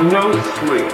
No sleep.